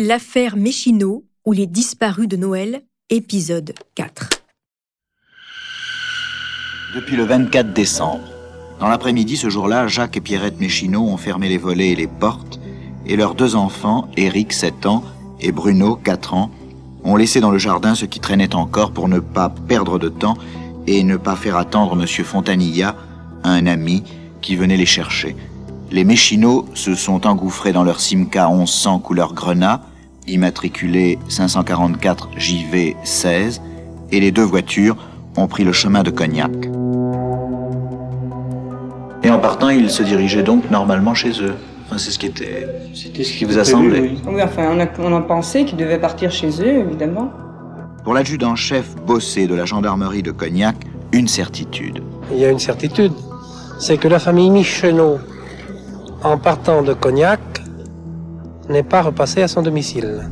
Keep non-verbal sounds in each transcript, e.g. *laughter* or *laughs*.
L'affaire Méchineau ou les disparus de Noël, épisode 4. Depuis le 24 décembre. Dans l'après-midi, ce jour-là, Jacques et Pierrette Méchineau ont fermé les volets et les portes, et leurs deux enfants, Éric, 7 ans, et Bruno, 4 ans, ont laissé dans le jardin ce qui traînait encore pour ne pas perdre de temps et ne pas faire attendre M. Fontanilla, un ami, qui venait les chercher. Les Méchineaux se sont engouffrés dans leur Simca 1100 couleur grenat, immatriculé 544 JV 16, et les deux voitures ont pris le chemin de Cognac. Et en partant, ils se dirigeaient donc normalement chez eux. Enfin, c'est ce qui était. C'était ce qui vous a semblé oui. oui, enfin, on a, on a pensé qu'ils devaient partir chez eux, évidemment. Pour l'adjudant-chef bossé de la gendarmerie de Cognac, une certitude. Il y a une certitude, c'est que la famille Michenot, en partant de Cognac, n'est pas repassée à son domicile.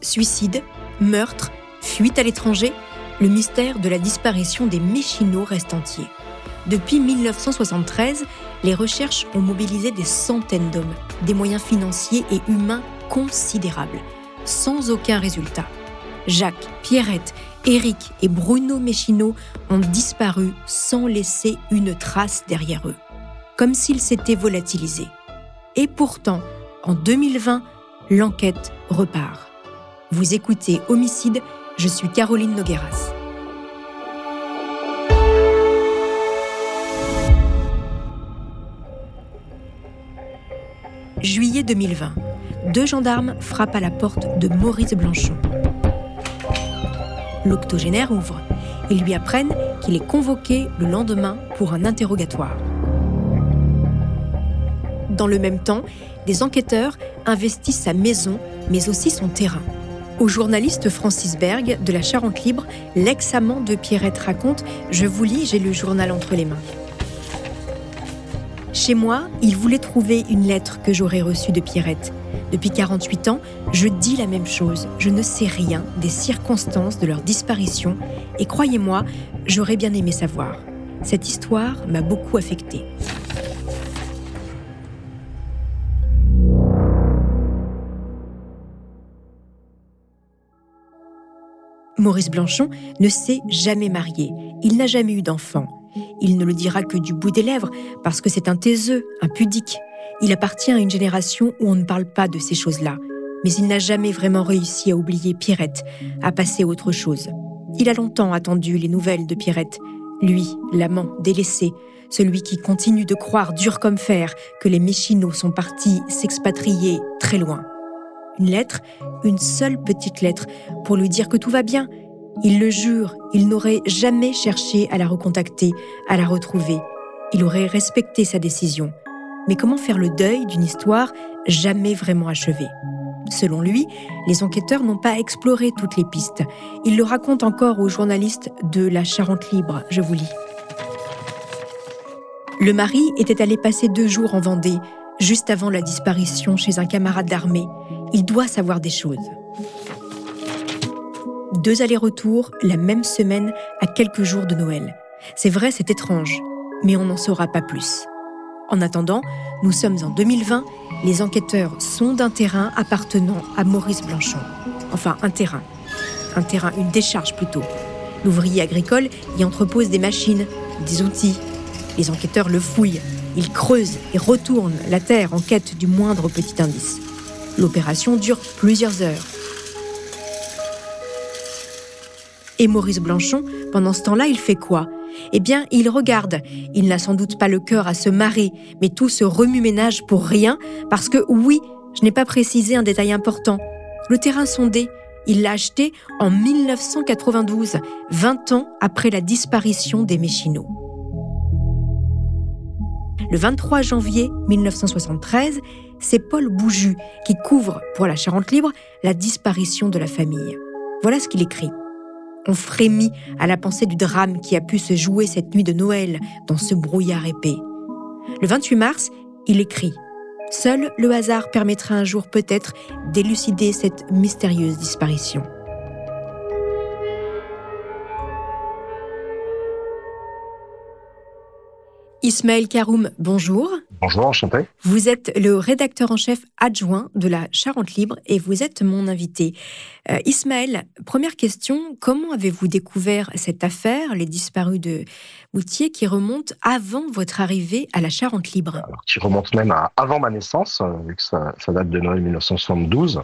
Suicide, meurtre, fuite à l'étranger, le mystère de la disparition des Méchinots reste entier. Depuis 1973, les recherches ont mobilisé des centaines d'hommes, des moyens financiers et humains considérables, sans aucun résultat. Jacques, Pierrette, Éric et Bruno Méchineau ont disparu sans laisser une trace derrière eux, comme s'ils s'étaient volatilisés. Et pourtant, en 2020, l'enquête repart. Vous écoutez Homicide, je suis Caroline Nogueras. Juillet 2020, deux gendarmes frappent à la porte de Maurice Blanchon. L'octogénaire ouvre. Ils lui apprennent qu'il est convoqué le lendemain pour un interrogatoire. Dans le même temps, des enquêteurs investissent sa maison, mais aussi son terrain. Au journaliste Francis Berg de la Charente Libre, l'ex-amant de Pierrette raconte Je vous lis, j'ai le journal entre les mains. Chez moi, il voulait trouver une lettre que j'aurais reçue de Pierrette. Depuis 48 ans, je dis la même chose. Je ne sais rien des circonstances de leur disparition et croyez-moi, j'aurais bien aimé savoir. Cette histoire m'a beaucoup affectée. Maurice Blanchon ne s'est jamais marié. Il n'a jamais eu d'enfant. Il ne le dira que du bout des lèvres parce que c'est un taiseux, un pudique. Il appartient à une génération où on ne parle pas de ces choses-là. Mais il n'a jamais vraiment réussi à oublier Pierrette, à passer autre chose. Il a longtemps attendu les nouvelles de Pierrette. Lui, l'amant délaissé, celui qui continue de croire dur comme fer que les Méchinots sont partis s'expatrier très loin. Une lettre, une seule petite lettre, pour lui dire que tout va bien. Il le jure, il n'aurait jamais cherché à la recontacter, à la retrouver. Il aurait respecté sa décision. Mais comment faire le deuil d'une histoire jamais vraiment achevée? Selon lui, les enquêteurs n'ont pas exploré toutes les pistes. Il le raconte encore aux journalistes de la Charente Libre, je vous lis. Le mari était allé passer deux jours en Vendée, juste avant la disparition chez un camarade d'armée. Il doit savoir des choses. Deux allers-retours la même semaine à quelques jours de Noël. C'est vrai, c'est étrange, mais on n'en saura pas plus. En attendant, nous sommes en 2020, les enquêteurs sondent un terrain appartenant à Maurice Blanchon. Enfin, un terrain. Un terrain, une décharge plutôt. L'ouvrier agricole y entrepose des machines, des outils. Les enquêteurs le fouillent. Ils creusent et retournent la terre en quête du moindre petit indice. L'opération dure plusieurs heures. Et Maurice Blanchon, pendant ce temps-là, il fait quoi? Eh bien, il regarde. Il n'a sans doute pas le cœur à se marrer, mais tout se remue-ménage pour rien, parce que oui, je n'ai pas précisé un détail important. Le terrain sondé, il l'a acheté en 1992, 20 ans après la disparition des Méchinots. Le 23 janvier 1973, c'est Paul Bouju qui couvre pour la Charente Libre la disparition de la famille. Voilà ce qu'il écrit. On frémit à la pensée du drame qui a pu se jouer cette nuit de Noël dans ce brouillard épais. Le 28 mars, il écrit Seul le hasard permettra un jour peut-être d'élucider cette mystérieuse disparition. Ismaël Karoum, bonjour. Bonjour, enchanté. Vous êtes le rédacteur en chef adjoint de la Charente Libre et vous êtes mon invité. Euh, Ismaël, première question, comment avez-vous découvert cette affaire, les disparus de Moutier, qui remonte avant votre arrivée à la Charente Libre? Qui remonte même à avant ma naissance, euh, vu que ça, date de Noël 1972.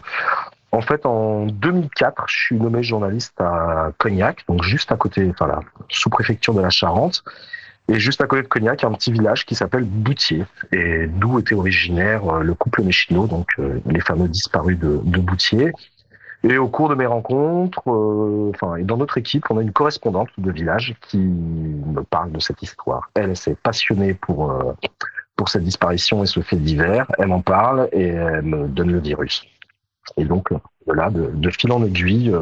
En fait, en 2004, je suis nommé journaliste à Cognac, donc juste à côté, enfin la sous-préfecture de la Charente. Et juste à côté de Cognac, il y a un petit village qui s'appelle Boutier, et d'où était originaire euh, le couple Méchino, donc euh, les fameux disparus de, de Boutier. Et au cours de mes rencontres, euh, enfin, et dans notre équipe, on a une correspondante de village qui me parle de cette histoire. Elle, s'est passionnée pour pour cette disparition et ce fait divers. Elle m'en parle et elle me donne le virus. Et donc, de là, de, de fil en aiguille,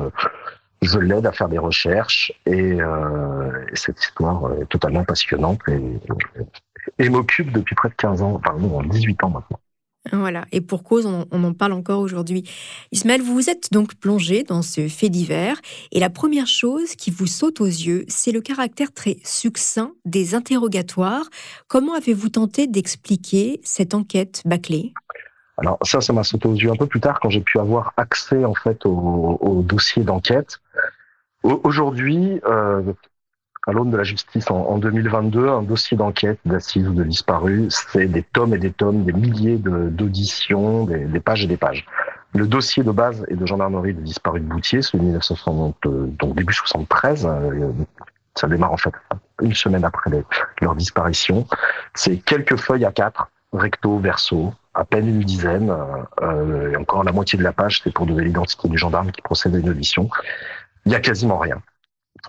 je l'aide à faire des recherches et, euh, cette histoire est totalement passionnante et, m'occupe depuis près de 15 ans, enfin non, 18 ans maintenant. Voilà, et pour cause, on, en parle encore aujourd'hui. Ismaël, vous vous êtes donc plongé dans ce fait divers, et la première chose qui vous saute aux yeux, c'est le caractère très succinct des interrogatoires. Comment avez-vous tenté d'expliquer cette enquête bâclée? Alors ça, ça m'a sauté aux yeux un peu plus tard quand j'ai pu avoir accès en fait au, dossier d'enquête. Aujourd'hui, euh, à l'aune de la justice en, 2022, un dossier d'enquête d'assises ou de disparus, c'est des tomes et des tomes, des milliers d'auditions, des, pages et des pages. Le dossier de base et de gendarmerie de disparus de Boutier, celui de 1960, euh, donc début 73, euh, ça démarre en fait une semaine après leur disparition. C'est quelques feuilles à quatre, recto, verso, à peine une dizaine, euh, et encore la moitié de la page, c'est pour donner l'identité du gendarme qui procède à une audition. Il y a quasiment rien.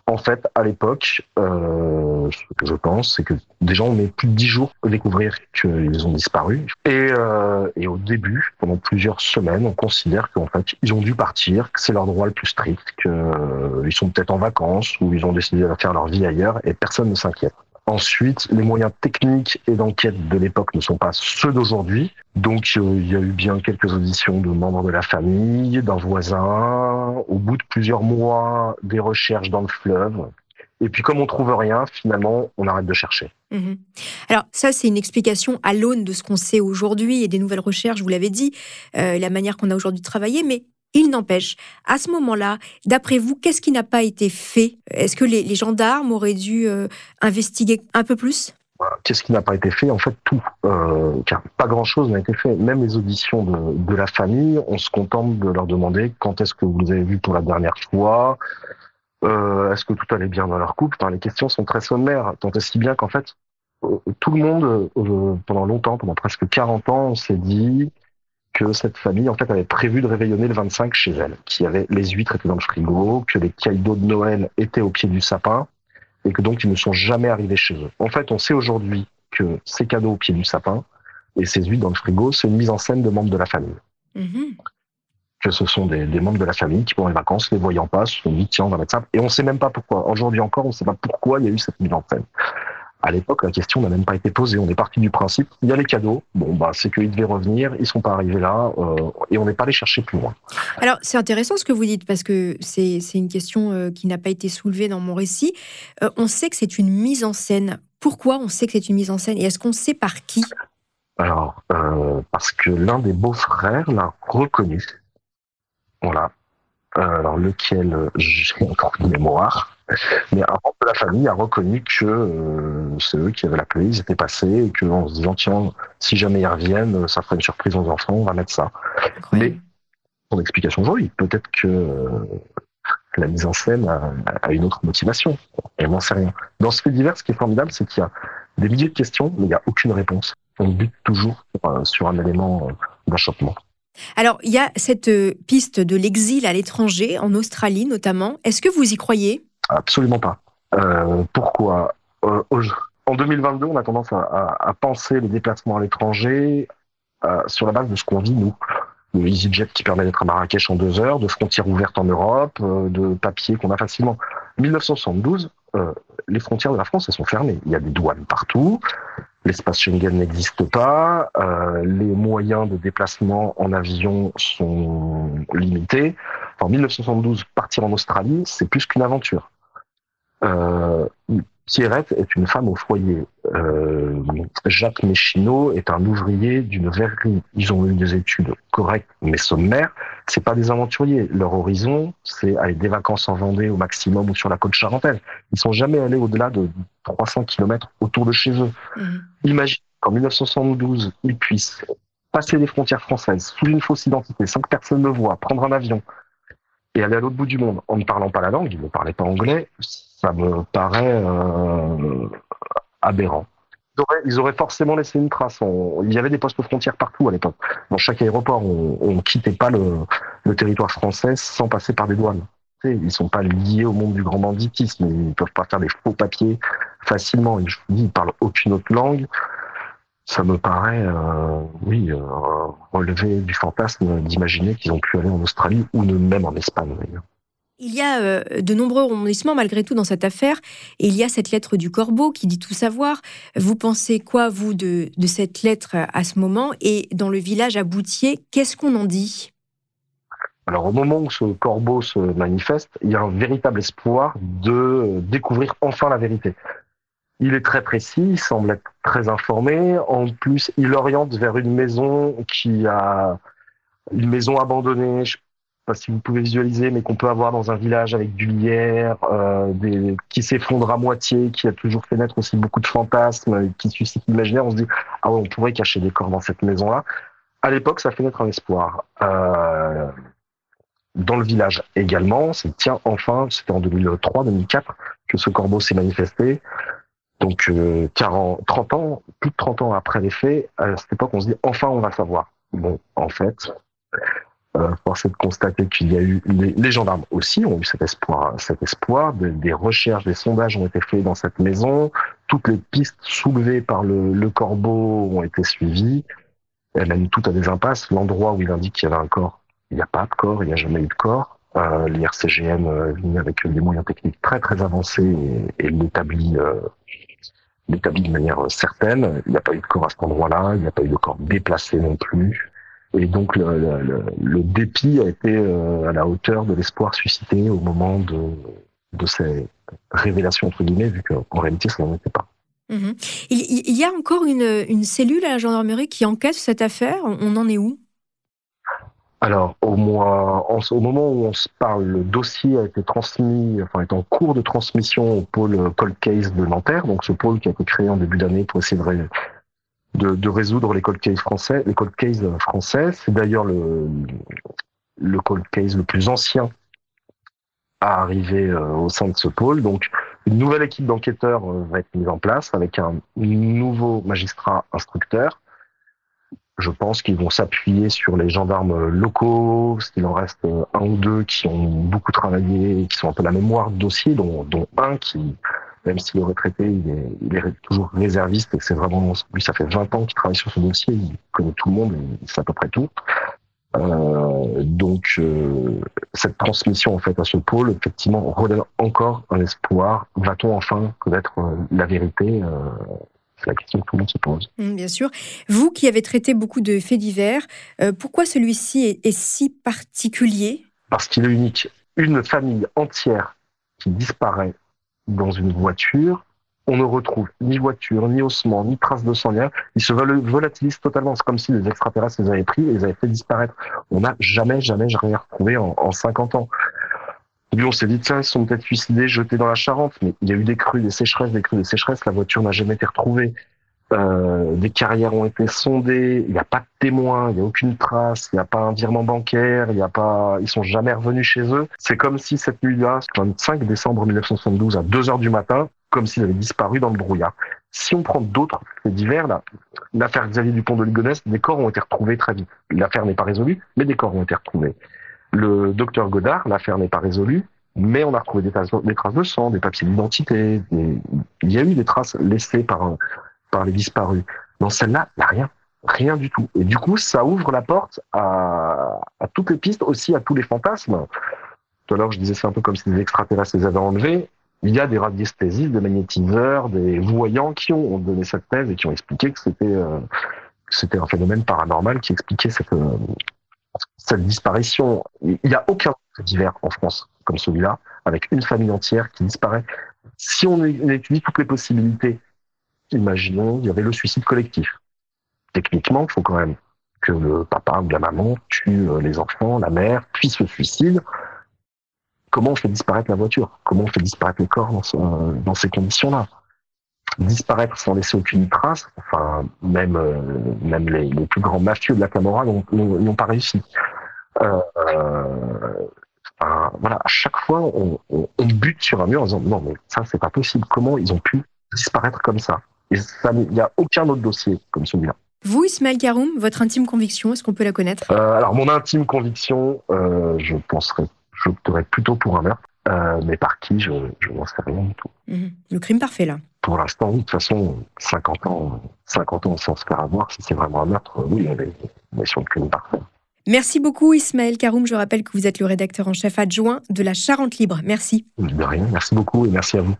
En fait, à l'époque, euh, ce que je pense, c'est que des gens ont mis plus de dix jours pour découvrir qu'ils ont disparu. Et, euh, et au début, pendant plusieurs semaines, on considère qu'en fait, ils ont dû partir, que c'est leur droit le plus strict, qu'ils euh, sont peut-être en vacances ou ils ont décidé de faire leur vie ailleurs, et personne ne s'inquiète. Ensuite, les moyens techniques et d'enquête de l'époque ne sont pas ceux d'aujourd'hui. Donc, euh, il y a eu bien quelques auditions de membres de la famille, d'un voisin. Au bout de plusieurs mois, des recherches dans le fleuve. Et puis, comme on trouve rien, finalement, on arrête de chercher. Mhm. Alors, ça, c'est une explication à l'aune de ce qu'on sait aujourd'hui et des nouvelles recherches, vous l'avez dit, euh, la manière qu'on a aujourd'hui de travailler. Mais il n'empêche, à ce moment-là, d'après vous, qu'est-ce qui n'a pas été fait? Est-ce que les, gendarmes auraient dû euh, investiguer un peu plus? Qu'est-ce qui n'a pas été fait? En fait, tout. Euh, car pas grand-chose n'a été fait. Même les auditions de, la famille, on se contente de leur demander quand est-ce que vous les avez vus pour la dernière fois euh, Est-ce que tout allait bien dans leur couple? Les questions sont très sommaires, tant et si bien qu'en fait, tout le monde, pendant longtemps, pendant presque 40 ans, on s'est dit que cette famille en fait avait prévu de réveillonner le 25 chez elle, qui avait les huîtres étaient dans le frigo, que les cadeaux de Noël étaient au pied du sapin et que donc ils ne sont jamais arrivés chez eux. En fait, on sait aujourd'hui que ces cadeaux au pied du sapin et ces huîtres dans le frigo, c'est une mise en scène de membres de la famille. Mm-hmm. Que ce sont des, membres de la famille qui, pendant les vacances, les voyant pas, se sont dit tiens, on va mettre ça. Et on sait même pas pourquoi. Aujourd'hui encore, on ne sait pas pourquoi il y a eu cette mise en scène. À l'époque, la question n'a même pas été posée. On est parti du principe, il y a les cadeaux. Bon, bah, c'est qu'ils devaient revenir, ils sont pas arrivés là, euh, et on n'est pas allé chercher plus loin. Alors, c'est intéressant ce que vous dites, parce que c'est une question euh, qui n'a pas été soulevée dans mon récit. Euh, on sait que c'est une mise en scène. Pourquoi on sait que c'est une mise en scène Et est-ce qu'on sait par qui? Alors, parce que l'un des beaux-frères l'a reconnu. Voilà. alors, lequel, j'ai encore une mémoire. *laughs* Mais un membre de la famille a reconnu que euh, c'est eux qui avaient la clé, ils étaient passés, et qu'en se disant, tiens, si jamais ils reviennent, ça ferait une surprise aux enfants, on va mettre ça. Mais, son explication aujourd'hui, peut-être que euh, la mise en scène a, une autre motivation. Et moi, c'est rien. Dans ce fait divers, ce qui est formidable, c'est qu'il y a des milliers de questions, mais il n'y a aucune réponse. On bute toujours euh, sur un élément d'achoppement. Alors, il y a cette piste de l'exil à l'étranger, en Australie notamment. Est-ce que vous y croyez? Absolument pas. Euh, pourquoi euh, En 2022, on a tendance à, penser les déplacements à l'étranger euh, sur la base de ce qu'on vit, nous. Le EasyJet qui permet d'être à Marrakech en deux heures, de frontières ouvertes en Europe, de papiers qu'on a facilement. 1972, les frontières de la France, elles sont fermées. Il y a des douanes partout. L'espace Schengen n'existe pas. les moyens de déplacement en avion sont limités. En 1972, partir en Australie, c'est plus qu'une aventure. Euh, Pierrette est une femme au foyer. Euh, Jacques Méchineau est un ouvrier d'une verrerie. Ils ont eu des études correctes mais sommaires. C'est pas des aventuriers. Leur horizon, c'est aller des vacances en Vendée au maximum ou sur la côte charentaise. Ils sont jamais allés au-delà de 300 km autour de chez eux. Mmh. Imagine qu'en 1972, ils puissent passer les frontières françaises sous une fausse identité, sans que personne ne voit, prendre un avion et aller à l'autre bout du monde en ne parlant pas la langue, ils ne parlaient pas anglais, ça me paraît euh, aberrant. Ils auraient, forcément laissé une trace. il y avait des postes frontières partout à l'époque. Dans chaque aéroport, on ne quittait pas le, le, territoire français sans passer par des douanes. Ils ne sont pas liés au monde du grand banditisme. Ils ne peuvent pas faire des faux papiers facilement. dis, ils parlent aucune autre langue ça me paraît, euh, oui, euh, relever du fantasme d'imaginer qu'ils ont pu aller en Australie ou même en Espagne d'ailleurs. Il y a euh, de nombreux rebondissements malgré tout dans cette affaire, et il y a cette lettre du corbeau qui dit tout savoir. Vous pensez quoi, vous, de, de cette lettre à ce moment? Et dans le village à Boutier, qu'est-ce qu'on en dit? Alors au moment où ce corbeau se manifeste, il y a un véritable espoir de découvrir enfin la vérité. Il est très précis, il semble être très informé. En plus, il oriente vers une maison qui a une maison abandonnée. Je sais pas si vous pouvez visualiser, mais qu'on peut avoir dans un village avec du lierre, euh, qui s'effondre à moitié, qui a toujours fait naître aussi beaucoup de fantasmes, qui suscite l'imaginaire. On se dit ah ouais, on pourrait cacher des corps dans cette maison-là. À l'époque, ça fait naître un espoir. Euh, dans le village également, c'est tiens enfin, c'était en 2003-2004 que ce corbeau s'est manifesté. Donc, 40, euh, 30 ans, plus de 30 ans après les faits, à cette époque, on se dit enfin, on va savoir. Bon, en fait, euh, force est de constater qu'il y a eu les, gendarmes aussi ont eu cet espoir, cet espoir. des recherches, des sondages ont été faits dans cette maison. Toutes les pistes soulevées par le, corbeau ont été suivies. Elle a eu tout à des impasses. L'endroit où il indique qu'il y avait un corps, il n'y a pas de corps, il n'y a jamais eu de corps. Euh, L'IRCGM euh, vient avec des moyens techniques très très avancés et, et l'établit euh, établi de manière certaine. Il n'y a pas eu de corps à cet endroit-là, il n'y a pas eu de corps déplacé non plus. Et donc le, dépit a été euh, à la hauteur de l'espoir suscité au moment de, ces révélations entre guillemets, vu qu'en réalité ça n'en était pas. Mhm. Il, y a encore une, une, cellule à la gendarmerie qui enquête cette affaire? On en est où? Alors, au, au moment où on se parle, le dossier a été transmis, enfin, est en cours de transmission au pôle Cold Case de Nanterre, donc ce pôle qui a été créé en début d'année pour essayer de, résoudre les cold cases français. Les cold cases français, c'est d'ailleurs le, le cold case le plus ancien à arriver euh, au sein de ce pôle. Donc, une nouvelle équipe d'enquêteurs euh, va être mise en place avec un nouveau magistrat instructeur je pense qu'ils vont s'appuyer sur les gendarmes locaux, qu'il en reste un ou deux qui ont beaucoup travaillé, qui sont un peu la mémoire de dossier, dont, dont un qui, même s'il est retraité, il est, il est toujours réserviste et c'est vraiment, lui, ça fait 20 ans qu'il travaille sur ce dossier, il connaît tout le monde, il sait à peu près tout. Euh, donc euh, cette transmission en fait à ce pôle effectivement relève encore un espoir. Va-t-on enfin connaître euh, la vérité euh, c'est la question que tout le monde se pose. Mmh, bien sûr. Vous qui avez traité beaucoup de faits divers, euh, pourquoi celui-ci est, si particulier? Parce qu'il est unique. Une famille entière qui disparaît dans une voiture, on ne retrouve ni voiture, ni ossement, ni trace de sang, rien. Ils se volatilisent totalement. C'est comme si les extraterrestres les avaient pris et les avaient fait disparaître. On n'a jamais, jamais rien retrouvé en, en 50 ans. On s'est dit, tiens, ils sont peut-être suicidés, jetés dans la Charente, mais il y a eu des crues, des sécheresses, des crues, des sécheresses, la voiture n'a jamais été retrouvée. Euh, des carrières ont été sondées, il n'y a pas de témoins, il n'y a aucune trace, il n'y a pas un virement bancaire, il n'y a pas, ils sont jamais revenus chez eux. C'est comme si cette nuit-là, le 25 décembre 1972 à 2 heures du matin, comme s'ils avaient disparu dans le brouillard. Si on prend d'autres faits divers, là, l'affaire Xavier Dupont de Ligonnès, des corps ont été retrouvés très vite. L'affaire n'est pas résolue, mais des corps ont été retrouvés. Le docteur Godard, l'affaire n'est pas résolue, mais on a retrouvé des traces, des de sang, des papiers d'identité. Il y a eu des traces laissées par, par les disparus. Dans celle-là, il n'y a rien. Rien du tout. Et du coup, ça ouvre la porte à, à toutes les pistes, aussi à tous les fantasmes. Tout à l'heure, je disais c'est un peu comme si des extraterrestres les avaient enlevés. Il y a des radiesthésistes, des magnétiseurs, des voyants qui ont donné cette thèse et qui ont expliqué que c'était euh, c'était un phénomène paranormal qui expliquait cette, euh, cette disparition. Il n'y a aucun fait divers en France comme celui-là, avec une famille entière qui disparaît. Si on étudie toutes les possibilités, imaginons, il y avait le suicide collectif. Techniquement, il faut quand même que le papa ou la maman tue euh, les enfants, la mère, puis se suicide. Comment on fait disparaître la voiture? Comment on fait disparaître le corps dans, dans ces conditions-là? Disparaître sans laisser aucune trace, enfin, même, euh, même les, les, plus grands mafieux de la Camorra n'ont pas réussi. Euh, voilà, à chaque fois, on, on, on, bute sur un mur en disant non, mais ça, c'est pas possible. Comment ils ont pu disparaître comme ça? Et il n'y a aucun autre dossier comme celui-là. Vous, Ismaël Karoum, votre intime conviction, est-ce qu'on peut la connaître? Euh, Alors, mon intime conviction, euh, je penserais, j'opterais plutôt pour un meurtre, euh, mais par qui, je, je n'en sais rien du tout. Mmh. Le crime parfait, là Pour l'instant, oui. De toute façon, 50 ans, 50 ans sans se faire avoir, si c'est vraiment un meurtre, oui, on est, on est sur le crime parfait. Merci beaucoup Ismaël Karoum. Je rappelle que vous êtes le rédacteur en chef adjoint de la Charente Libre. Merci. De rien. Merci beaucoup et merci à vous.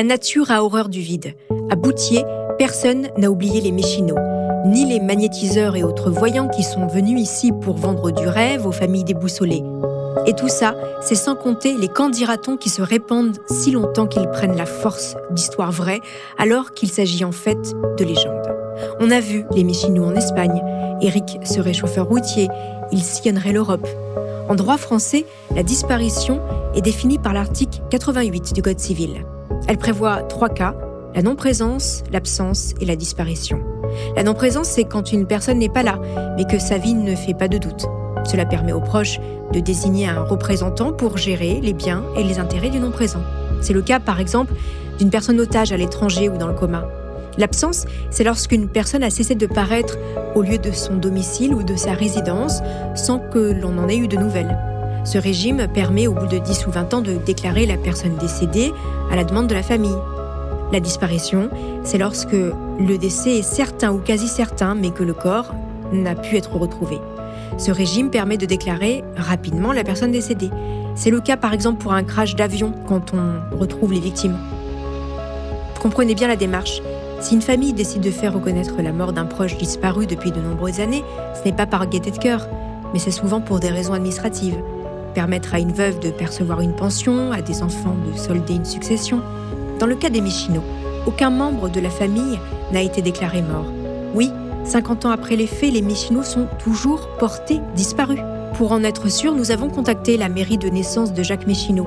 La nature a horreur du vide. À Boutier, personne n'a oublié les méchinots, ni les magnétiseurs et autres voyants qui sont venus ici pour vendre du rêve aux familles déboussolées. Et tout ça, c'est sans compter les candidatons qui se répandent si longtemps qu'ils prennent la force d'histoires vraies, alors qu'il s'agit en fait de légendes. On a vu les méchinots en Espagne. Eric serait chauffeur routier, il sillonnerait l'Europe. En droit français, la disparition est définie par l'article 88 du Code civil. Elle prévoit trois cas, la non-présence, l'absence et la disparition. La non-présence, c'est quand une personne n'est pas là, mais que sa vie ne fait pas de doute. Cela permet aux proches de désigner un représentant pour gérer les biens et les intérêts du non-présent. C'est le cas, par exemple, d'une personne otage à l'étranger ou dans le coma. L'absence, c'est lorsqu'une personne a cessé de paraître au lieu de son domicile ou de sa résidence sans que l'on en ait eu de nouvelles. Ce régime permet au bout de 10 ou 20 ans de déclarer la personne décédée à la demande de la famille. La disparition, c'est lorsque le décès est certain ou quasi certain, mais que le corps n'a pu être retrouvé. Ce régime permet de déclarer rapidement la personne décédée. C'est le cas par exemple pour un crash d'avion quand on retrouve les victimes. Comprenez bien la démarche. Si une famille décide de faire reconnaître la mort d'un proche disparu depuis de nombreuses années, ce n'est pas par gaieté de cœur, mais c'est souvent pour des raisons administratives. Permettre à une veuve de percevoir une pension, à des enfants de solder une succession. Dans le cas des Michino, aucun membre de la famille n'a été déclaré mort. Oui, 50 ans après les faits, les Michino sont toujours portés disparus. Pour en être sûr, nous avons contacté la mairie de naissance de Jacques Michino.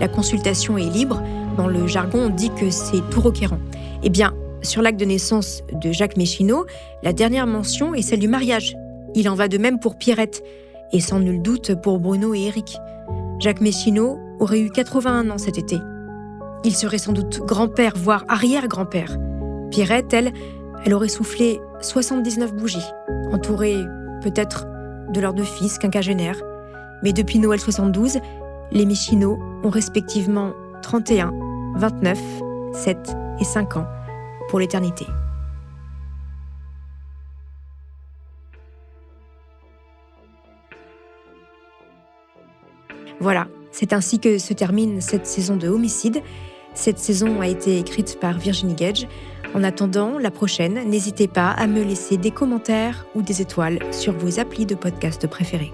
La consultation est libre. Dans le jargon, on dit que c'est tout requérant. Eh bien, sur l'acte de naissance de Jacques Méchineau, la dernière mention est celle du mariage. Il en va de même pour Pierrette, et sans nul doute pour Bruno et Eric. Jacques Méchineau aurait eu 81 ans cet été. Il serait sans doute grand-père, voire arrière-grand-père. Pierrette, elle, elle aurait soufflé 79 bougies, entourée peut-être de leurs deux fils quinquagénaires. Mais depuis Noël 72, les Méchineaux ont respectivement 31, 29, 7 et 5 ans pour l'éternité. Voilà, c'est ainsi que se termine cette saison de Homicide. Cette saison a été écrite par Virginie Gage. En attendant la prochaine, n'hésitez pas à me laisser des commentaires ou des étoiles sur vos applis de podcast préférés.